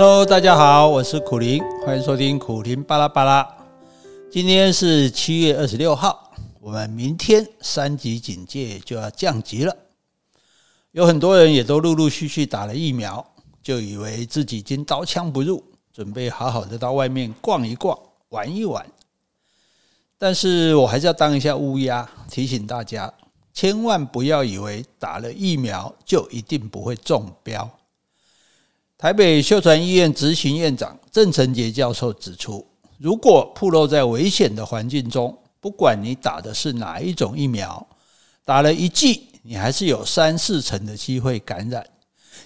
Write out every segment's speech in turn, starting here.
Hello，大家好，我是苦苓，欢迎收听苦苓巴拉巴拉。今天是七月二十六号，我们明天三级警戒就要降级了。有很多人也都陆陆续续打了疫苗，就以为自己已经刀枪不入，准备好好的到外面逛一逛、玩一玩。但是我还是要当一下乌鸦，提醒大家，千万不要以为打了疫苗就一定不会中标。台北秀传医院执行院长郑成杰教授指出，如果暴露在危险的环境中，不管你打的是哪一种疫苗，打了一剂，你还是有三四成的机会感染；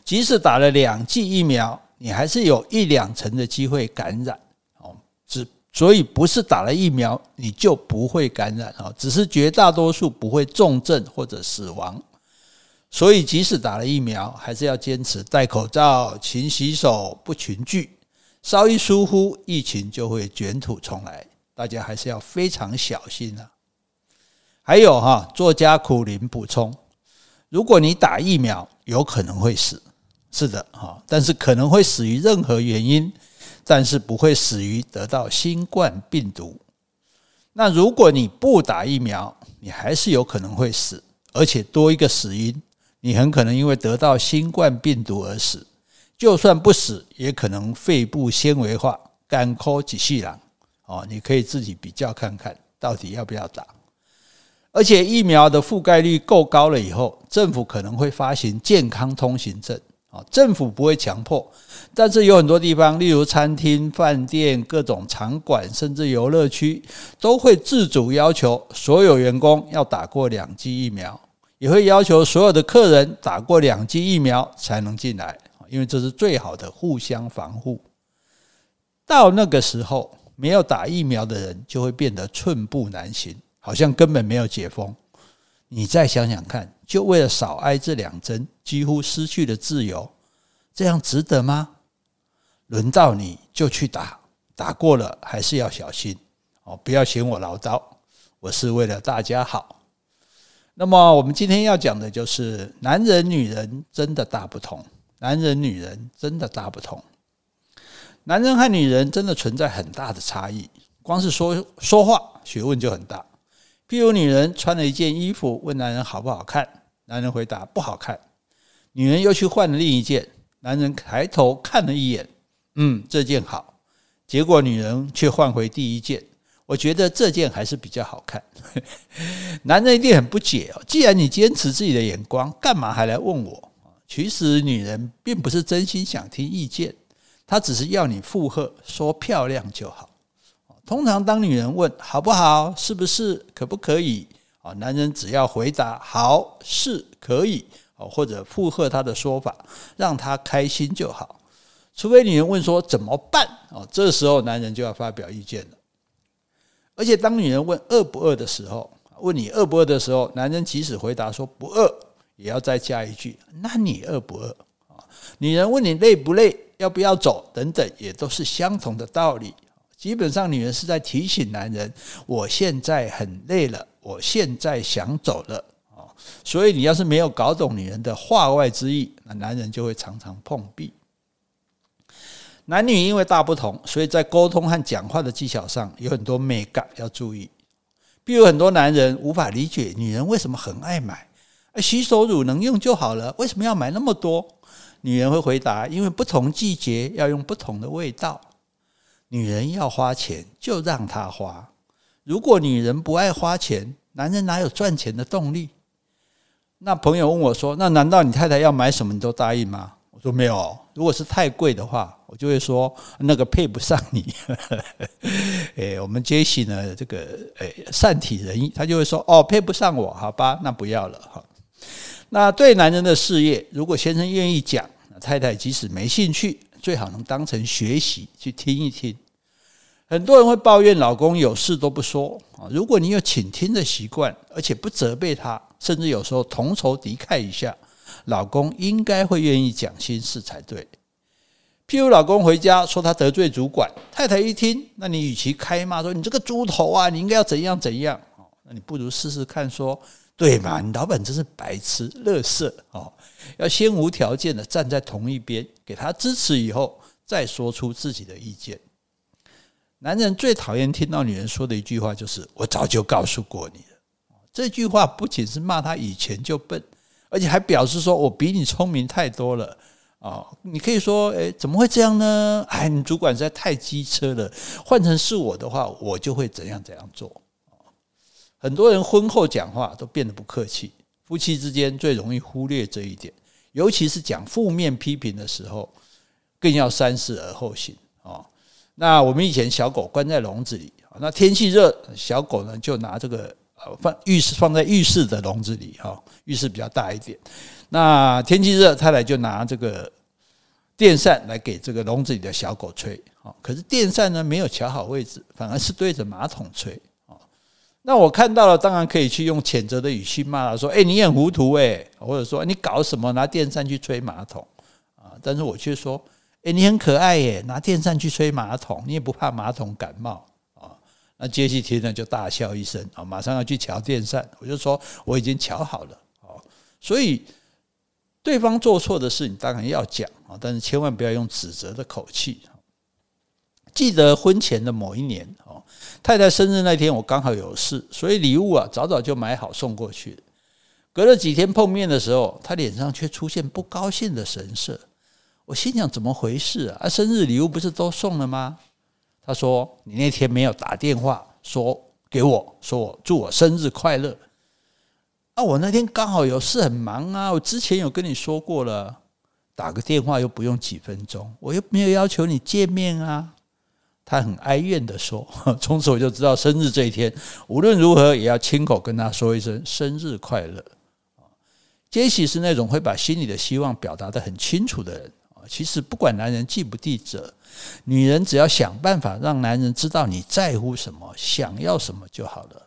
即使打了两剂疫苗，你还是有一两成的机会感染。哦，只所以不是打了疫苗你就不会感染哦，只是绝大多数不会重症或者死亡。所以，即使打了疫苗，还是要坚持戴口罩、勤洗手、不群聚。稍一疏忽，疫情就会卷土重来。大家还是要非常小心啊！还有哈，作家苦林补充：如果你打疫苗，有可能会死，是的哈，但是可能会死于任何原因，但是不会死于得到新冠病毒。那如果你不打疫苗，你还是有可能会死，而且多一个死因。你很可能因为得到新冠病毒而死，就算不死，也可能肺部纤维化、干枯几细囊。哦，你可以自己比较看看，到底要不要打。而且疫苗的覆盖率够高了以后，政府可能会发行健康通行证。啊，政府不会强迫，但是有很多地方，例如餐厅、饭店、各种场馆，甚至游乐区，都会自主要求所有员工要打过两剂疫苗。也会要求所有的客人打过两剂疫苗才能进来，因为这是最好的互相防护。到那个时候，没有打疫苗的人就会变得寸步难行，好像根本没有解封。你再想想看，就为了少挨这两针，几乎失去了自由，这样值得吗？轮到你就去打，打过了还是要小心哦，不要嫌我唠叨，我是为了大家好。那么我们今天要讲的就是男人女人真的大不同，男人女人真的大不同，男人和女人真的存在很大的差异，光是说说话学问就很大。譬如女人穿了一件衣服，问男人好不好看，男人回答不好看，女人又去换了另一件，男人抬头看了一眼，嗯，这件好，结果女人却换回第一件。我觉得这件还是比较好看，男人一定很不解哦。既然你坚持自己的眼光，干嘛还来问我？其实女人并不是真心想听意见，她只是要你附和，说漂亮就好。通常当女人问好不好、是不是、可不可以，啊，男人只要回答好、是、可以，或者附和她的说法，让她开心就好。除非女人问说怎么办，哦，这时候男人就要发表意见了。而且，当女人问饿不饿的时候，问你饿不饿的时候，男人即使回答说不饿，也要再加一句：“那你饿不饿？”啊，女人问你累不累，要不要走等等，也都是相同的道理。基本上，女人是在提醒男人：“我现在很累了，我现在想走了。”啊，所以你要是没有搞懂女人的话外之意，那男人就会常常碰壁。男女因为大不同，所以在沟通和讲话的技巧上有很多美感要注意。比如很多男人无法理解女人为什么很爱买，洗手乳能用就好了，为什么要买那么多？女人会回答：因为不同季节要用不同的味道。女人要花钱就让她花，如果女人不爱花钱，男人哪有赚钱的动力？那朋友问我说：那难道你太太要买什么你都答应吗？我说没有，如果是太贵的话，我就会说那个配不上你。诶，我们杰西呢，这个诶善体人意，他就会说哦，配不上我，好吧，那不要了哈。那对男人的事业，如果先生愿意讲，太太即使没兴趣，最好能当成学习去听一听。很多人会抱怨老公有事都不说啊，如果你有倾听的习惯，而且不责备他，甚至有时候同仇敌忾一下。老公应该会愿意讲心事才对。譬如老公回家说他得罪主管，太太一听，那你与其开骂说你这个猪头啊，你应该要怎样怎样，那你不如试试看说，对嘛，你老板真是白痴、垃圾哦，要先无条件的站在同一边，给他支持以后，再说出自己的意见。男人最讨厌听到女人说的一句话就是“我早就告诉过你了”。这句话不仅是骂他以前就笨，而且还表示说我比你聪明太多了啊！你可以说：“诶，怎么会这样呢？哎，你主管实在太机车了。换成是我的话，我就会怎样怎样做。”很多人婚后讲话都变得不客气，夫妻之间最容易忽略这一点，尤其是讲负面批评的时候，更要三思而后行啊。那我们以前小狗关在笼子里，那天气热，小狗呢就拿这个呃放浴室放在浴室的笼子里哈，浴室比较大一点。那天气热，太太就拿这个电扇来给这个笼子里的小狗吹啊。可是电扇呢没有调好位置，反而是对着马桶吹啊。那我看到了，当然可以去用谴责的语气骂他说：“哎，你很糊涂哎，或者说你搞什么拿电扇去吹马桶啊？”但是我却说。诶，你很可爱耶！拿电扇去吹马桶，你也不怕马桶感冒？那杰西听了就大笑一声啊，马上要去乔电扇。我就说我已经乔好了啊。所以对方做错的事，你当然要讲啊，但是千万不要用指责的口气。记得婚前的某一年啊，太太生日那天，我刚好有事，所以礼物啊早早就买好送过去。隔了几天碰面的时候，她脸上却出现不高兴的神色。我心想怎么回事啊？生日礼物不是都送了吗？他说：“你那天没有打电话说给我，说我祝我生日快乐。”啊，我那天刚好有事很忙啊。我之前有跟你说过了，打个电话又不用几分钟，我又没有要求你见面啊。他很哀怨的说：“ 从此我就知道，生日这一天无论如何也要亲口跟他说一声生日快乐。”杰西是那种会把心里的希望表达得很清楚的人。其实不管男人记不记者，女人只要想办法让男人知道你在乎什么、想要什么就好了。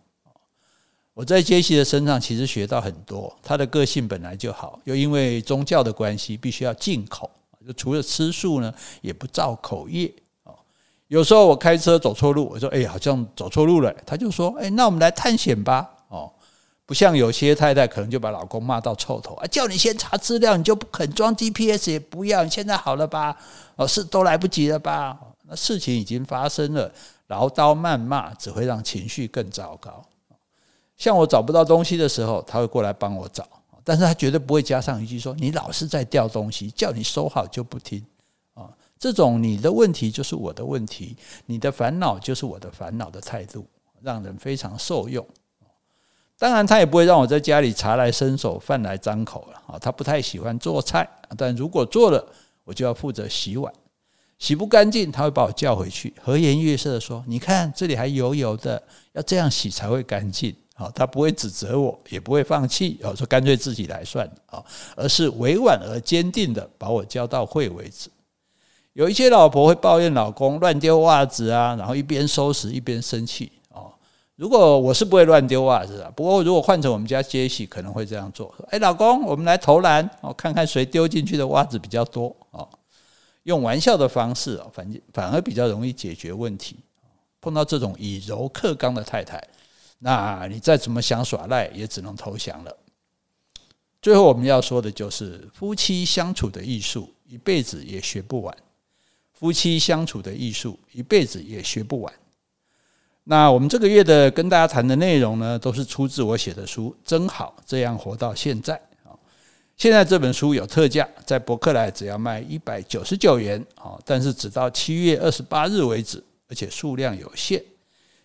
我在杰西的身上其实学到很多，他的个性本来就好，又因为宗教的关系，必须要禁口，就除了吃素呢，也不造口业。有时候我开车走错路，我说：“哎，好像走错路了。”他就说：“哎，那我们来探险吧。”哦。不像有些太太可能就把老公骂到臭头啊，叫你先查资料，你就不肯装 GPS 也不要，你现在好了吧？哦，是都来不及了吧？那事情已经发生了，唠叨谩骂只会让情绪更糟糕。像我找不到东西的时候，他会过来帮我找，但是他绝对不会加上一句说你老是在掉东西，叫你收好就不听啊。这种你的问题就是我的问题，你的烦恼就是我的烦恼的态度，让人非常受用。当然，他也不会让我在家里茶来伸手、饭来张口了啊。他不太喜欢做菜，但如果做了，我就要负责洗碗。洗不干净，他会把我叫回去，和颜悦色地说：“你看这里还油油的，要这样洗才会干净。”啊，他不会指责我，也不会放弃，啊，说干脆自己来算了啊，而是委婉而坚定地把我教到会为止。有一些老婆会抱怨老公乱丢袜子啊，然后一边收拾一边生气。如果我是不会乱丢袜子的，不过如果换成我们家杰西，可能会这样做。说：“哎，老公，我们来投篮哦，看看谁丢进去的袜子比较多哦。”用玩笑的方式哦，反反而比较容易解决问题。碰到这种以柔克刚的太太，那你再怎么想耍赖，也只能投降了。最后我们要说的就是夫妻相处的艺术，一辈子也学不完。夫妻相处的艺术，一辈子也学不完。那我们这个月的跟大家谈的内容呢，都是出自我写的书，真好这样活到现在啊！现在这本书有特价，在博客来只要卖一百九十九元啊，但是只到七月二十八日为止，而且数量有限。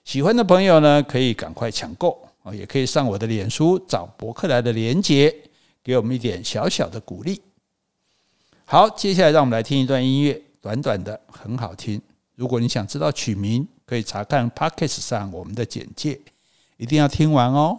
喜欢的朋友呢，可以赶快抢购啊，也可以上我的脸书找博客来的连结，给我们一点小小的鼓励。好，接下来让我们来听一段音乐，短短的，很好听。如果你想知道曲名，可以查看 Podcast 上我们的简介，一定要听完哦。